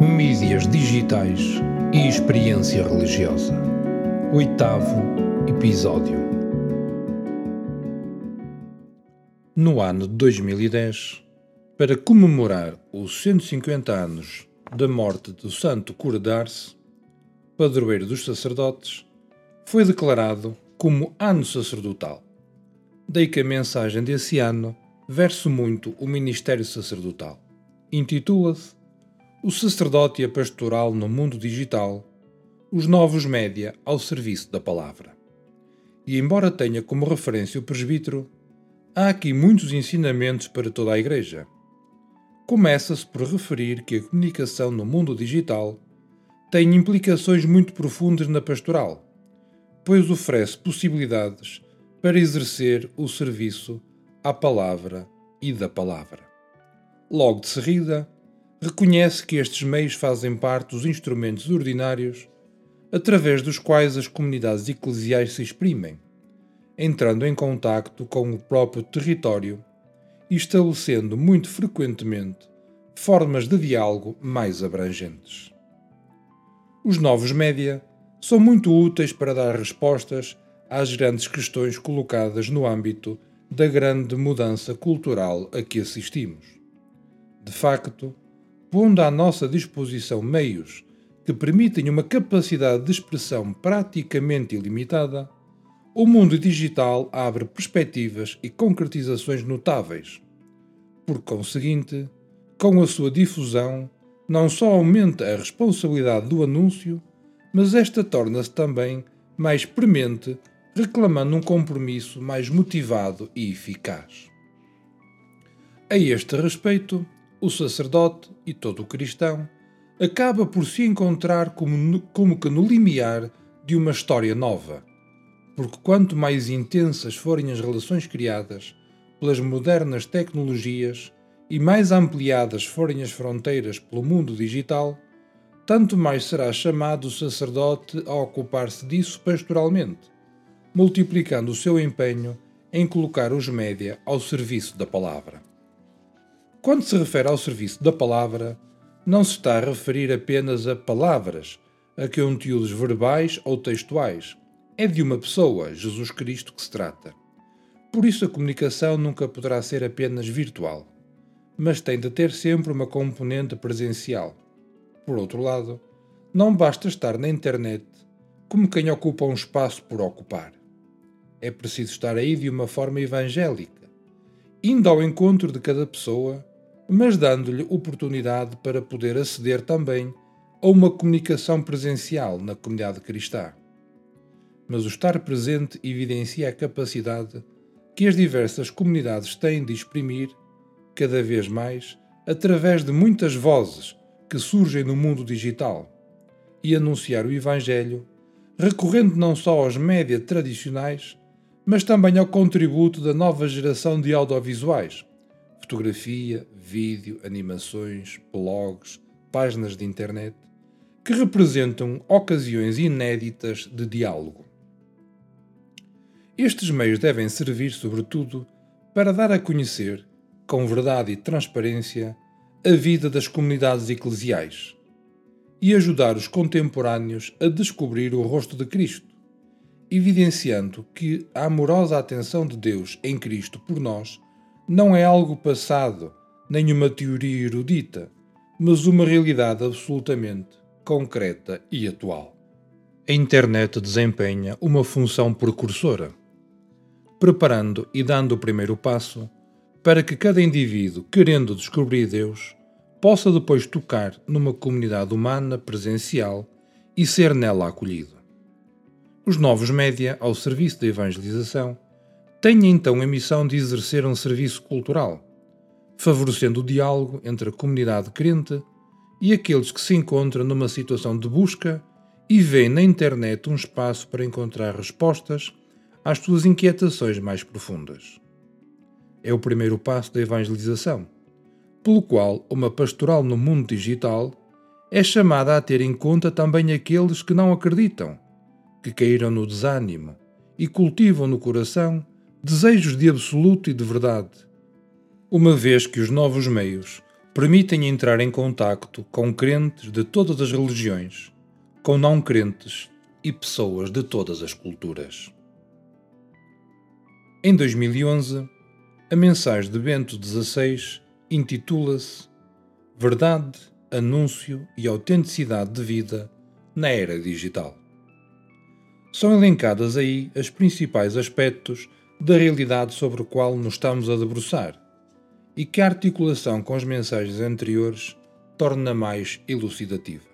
Mídias digitais e experiência religiosa. Oitavo episódio. No ano de 2010, para comemorar os 150 anos da morte do Santo Cura padroeiro dos sacerdotes, foi declarado como ano sacerdotal. Daí que a mensagem desse ano verse muito o ministério sacerdotal. Intitula-se O sacerdote e a pastoral no mundo digital, os novos média ao serviço da palavra. E embora tenha como referência o presbítero, há aqui muitos ensinamentos para toda a Igreja. Começa-se por referir que a comunicação no mundo digital tem implicações muito profundas na pastoral, pois oferece possibilidades para exercer o serviço à palavra e da palavra. Logo de seguida, reconhece que estes meios fazem parte dos instrumentos ordinários através dos quais as comunidades eclesiais se exprimem, entrando em contacto com o próprio território e estabelecendo muito frequentemente formas de diálogo mais abrangentes. Os novos média são muito úteis para dar respostas às grandes questões colocadas no âmbito da grande mudança cultural a que assistimos. De facto, pondo à nossa disposição meios que permitem uma capacidade de expressão praticamente ilimitada, o mundo digital abre perspectivas e concretizações notáveis. Por conseguinte, com a sua difusão, não só aumenta a responsabilidade do anúncio, mas esta torna-se também mais premente reclamando um compromisso mais motivado e eficaz. A este respeito, o sacerdote e todo o cristão acaba por se encontrar como, como que no limiar de uma história nova, porque quanto mais intensas forem as relações criadas pelas modernas tecnologias e mais ampliadas forem as fronteiras pelo mundo digital, tanto mais será chamado o sacerdote a ocupar-se disso pastoralmente multiplicando o seu empenho em colocar os média ao serviço da palavra. Quando se refere ao serviço da palavra, não se está a referir apenas a palavras, a conteúdos verbais ou textuais. É de uma pessoa, Jesus Cristo, que se trata. Por isso a comunicação nunca poderá ser apenas virtual, mas tem de ter sempre uma componente presencial. Por outro lado, não basta estar na internet como quem ocupa um espaço por ocupar. É preciso estar aí de uma forma evangélica, indo ao encontro de cada pessoa, mas dando-lhe oportunidade para poder aceder também a uma comunicação presencial na comunidade cristã. Mas o estar presente evidencia a capacidade que as diversas comunidades têm de exprimir, cada vez mais, através de muitas vozes que surgem no mundo digital, e anunciar o Evangelho, recorrendo não só aos média tradicionais, mas também ao contributo da nova geração de audiovisuais, fotografia, vídeo, animações, blogs, páginas de internet, que representam ocasiões inéditas de diálogo. Estes meios devem servir, sobretudo, para dar a conhecer, com verdade e transparência, a vida das comunidades eclesiais e ajudar os contemporâneos a descobrir o rosto de Cristo evidenciando que a amorosa atenção de Deus em Cristo por nós não é algo passado, nem uma teoria erudita, mas uma realidade absolutamente concreta e atual. A internet desempenha uma função precursora, preparando e dando o primeiro passo para que cada indivíduo, querendo descobrir Deus, possa depois tocar numa comunidade humana presencial e ser nela acolhido. Os novos média, ao serviço da evangelização, têm então a missão de exercer um serviço cultural, favorecendo o diálogo entre a comunidade crente e aqueles que se encontram numa situação de busca e veem na internet um espaço para encontrar respostas às suas inquietações mais profundas. É o primeiro passo da evangelização, pelo qual uma pastoral no mundo digital é chamada a ter em conta também aqueles que não acreditam que caíram no desânimo e cultivam no coração desejos de absoluto e de verdade, uma vez que os novos meios permitem entrar em contacto com crentes de todas as religiões, com não crentes e pessoas de todas as culturas. Em 2011, a mensagem de Bento XVI intitula-se Verdade, Anúncio e Autenticidade de Vida na Era Digital. São elencadas aí os principais aspectos da realidade sobre o qual nos estamos a debruçar e que a articulação com as mensagens anteriores torna mais elucidativa.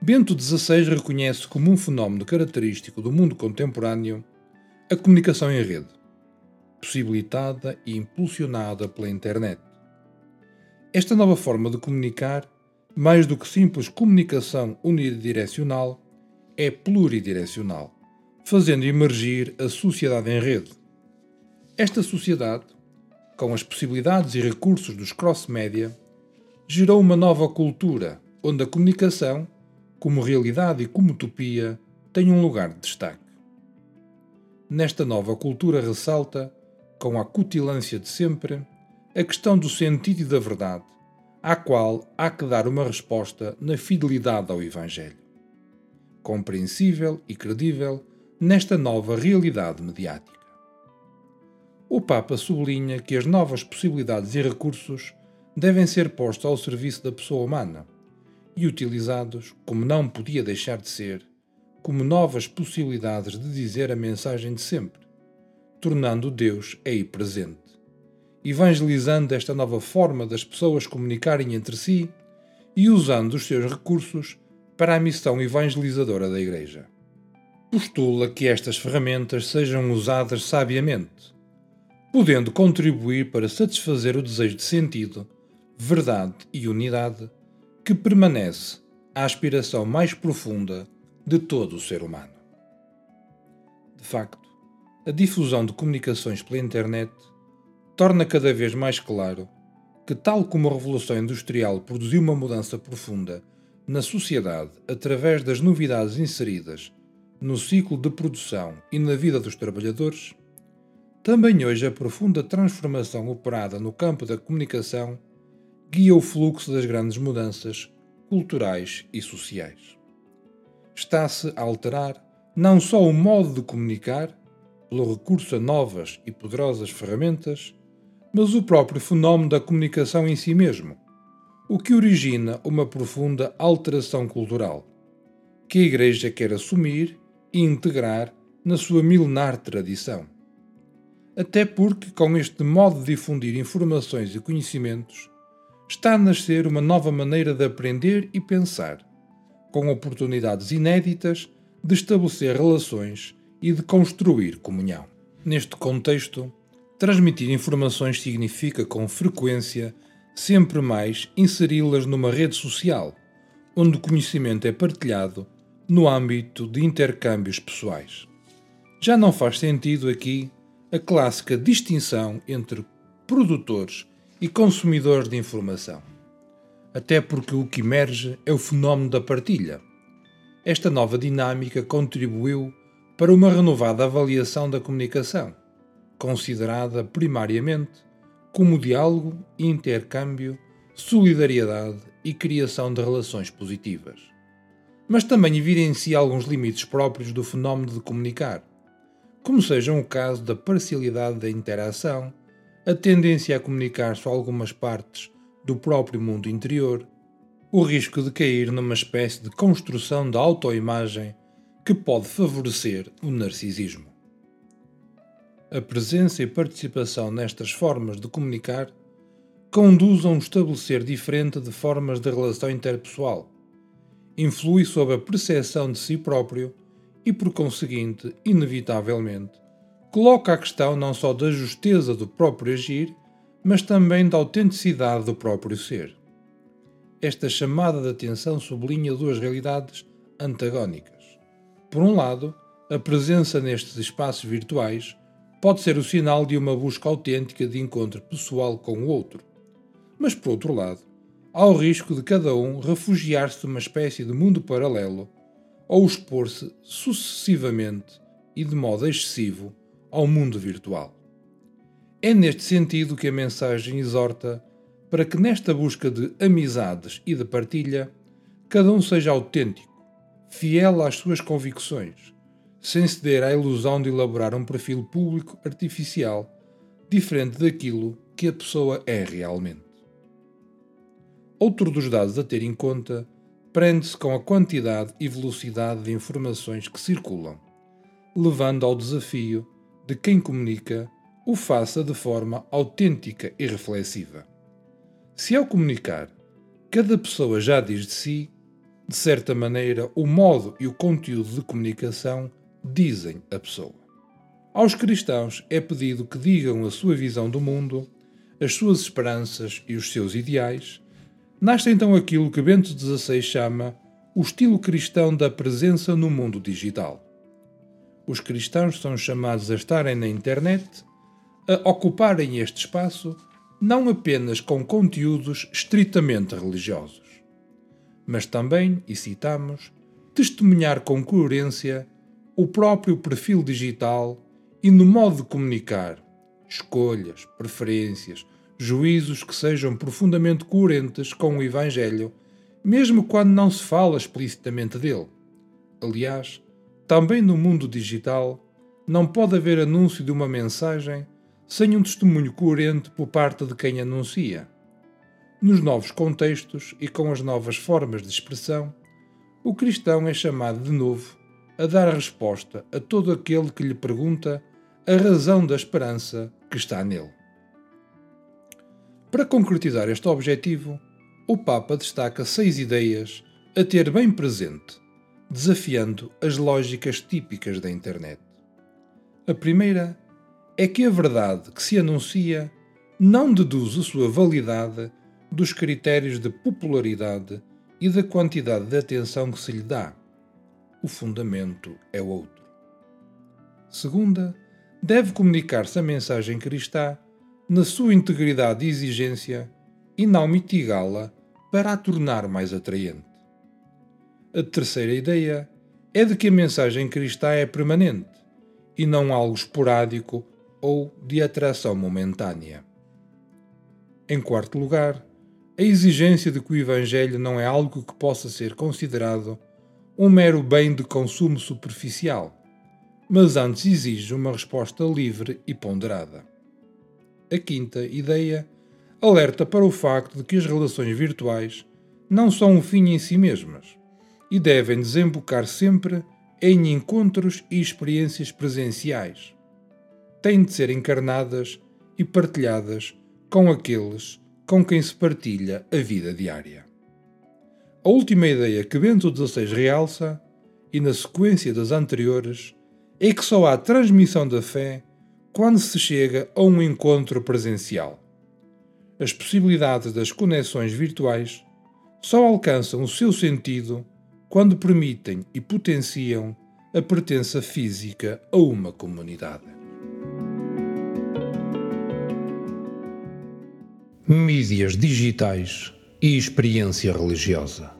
Bento XVI reconhece como um fenómeno característico do mundo contemporâneo a comunicação em rede, possibilitada e impulsionada pela internet. Esta nova forma de comunicar, mais do que simples comunicação unidirecional, é pluridirecional, fazendo emergir a sociedade em rede. Esta sociedade, com as possibilidades e recursos dos cross-média, gerou uma nova cultura onde a comunicação, como realidade e como utopia, tem um lugar de destaque nesta nova cultura ressalta, com a cutilância de sempre, a questão do sentido e da verdade, à qual há que dar uma resposta na fidelidade ao Evangelho. Compreensível e credível nesta nova realidade mediática. O Papa sublinha que as novas possibilidades e recursos devem ser postos ao serviço da pessoa humana e utilizados, como não podia deixar de ser, como novas possibilidades de dizer a mensagem de sempre, tornando Deus aí presente, evangelizando esta nova forma das pessoas comunicarem entre si e usando os seus recursos para a missão evangelizadora da Igreja. Postula que estas ferramentas sejam usadas sabiamente, podendo contribuir para satisfazer o desejo de sentido, verdade e unidade que permanece a aspiração mais profunda de todo o ser humano. De facto, a difusão de comunicações pela internet torna cada vez mais claro que, tal como a Revolução Industrial produziu uma mudança profunda na sociedade através das novidades inseridas no ciclo de produção e na vida dos trabalhadores, também hoje a profunda transformação operada no campo da comunicação guia o fluxo das grandes mudanças culturais e sociais. Está-se a alterar não só o modo de comunicar, pelo recurso a novas e poderosas ferramentas, mas o próprio fenómeno da comunicação em si mesmo, o que origina uma profunda alteração cultural, que a Igreja quer assumir e integrar na sua milenar tradição. Até porque, com este modo de difundir informações e conhecimentos, está a nascer uma nova maneira de aprender e pensar, com oportunidades inéditas de estabelecer relações e de construir comunhão. Neste contexto, transmitir informações significa, com frequência, sempre mais inseri-las numa rede social, onde o conhecimento é partilhado no âmbito de intercâmbios pessoais. Já não faz sentido aqui a clássica distinção entre produtores e consumidores de informação até porque o que emerge é o fenómeno da partilha. Esta nova dinâmica contribuiu para uma renovada avaliação da comunicação, considerada primariamente como diálogo, intercâmbio, solidariedade e criação de relações positivas. Mas também evidencia alguns limites próprios do fenómeno de comunicar, como sejam o caso da parcialidade da interação, a tendência a comunicar só algumas partes do próprio mundo interior, o risco de cair numa espécie de construção da autoimagem que pode favorecer o narcisismo. A presença e participação nestas formas de comunicar conduzem a um estabelecer diferente de formas de relação interpessoal, influi sobre a percepção de si próprio e, por conseguinte, inevitavelmente, coloca a questão não só da justeza do próprio agir, mas também da autenticidade do próprio ser. Esta chamada de atenção sublinha duas realidades antagónicas. Por um lado, a presença nestes espaços virtuais pode ser o sinal de uma busca autêntica de encontro pessoal com o outro. Mas, por outro lado, há o risco de cada um refugiar-se numa espécie de mundo paralelo ou expor-se sucessivamente e de modo excessivo ao mundo virtual. É neste sentido que a mensagem exorta para que nesta busca de amizades e de partilha, cada um seja autêntico, fiel às suas convicções, sem ceder à ilusão de elaborar um perfil público artificial diferente daquilo que a pessoa é realmente. Outro dos dados a ter em conta prende-se com a quantidade e velocidade de informações que circulam, levando ao desafio de quem comunica o faça de forma autêntica e reflexiva. Se ao comunicar, cada pessoa já diz de si, de certa maneira, o modo e o conteúdo de comunicação dizem a pessoa. Aos cristãos é pedido que digam a sua visão do mundo, as suas esperanças e os seus ideais. Nasce então aquilo que Bento XVI chama o estilo cristão da presença no mundo digital. Os cristãos são chamados a estarem na internet, a ocuparem este espaço, não apenas com conteúdos estritamente religiosos, mas também, e citamos, testemunhar com coerência o próprio perfil digital e no modo de comunicar, escolhas, preferências, juízos que sejam profundamente coerentes com o Evangelho, mesmo quando não se fala explicitamente dele. Aliás, também no mundo digital, não pode haver anúncio de uma mensagem sem um testemunho coerente por parte de quem anuncia. Nos novos contextos e com as novas formas de expressão, o cristão é chamado de novo a dar resposta a todo aquele que lhe pergunta a razão da esperança que está nele. Para concretizar este objetivo, o Papa destaca seis ideias a ter bem presente, desafiando as lógicas típicas da internet. A primeira é que a verdade que se anuncia não deduz a sua validade dos critérios de popularidade e da quantidade de atenção que se lhe dá o fundamento é outro. Segunda, deve comunicar-se a mensagem cristã na sua integridade e exigência e não mitigá-la para a tornar mais atraente. A terceira ideia é de que a mensagem cristã é permanente e não algo esporádico ou de atração momentânea. Em quarto lugar, a exigência de que o Evangelho não é algo que possa ser considerado um mero bem de consumo superficial, mas antes exige uma resposta livre e ponderada. A quinta ideia alerta para o facto de que as relações virtuais não são um fim em si mesmas e devem desembocar sempre em encontros e experiências presenciais. Têm de ser encarnadas e partilhadas com aqueles com quem se partilha a vida diária. A última ideia que Bento XVI realça, e na sequência das anteriores, é que só há transmissão da fé quando se chega a um encontro presencial. As possibilidades das conexões virtuais só alcançam o seu sentido quando permitem e potenciam a pertença física a uma comunidade. Mídias digitais e experiência religiosa.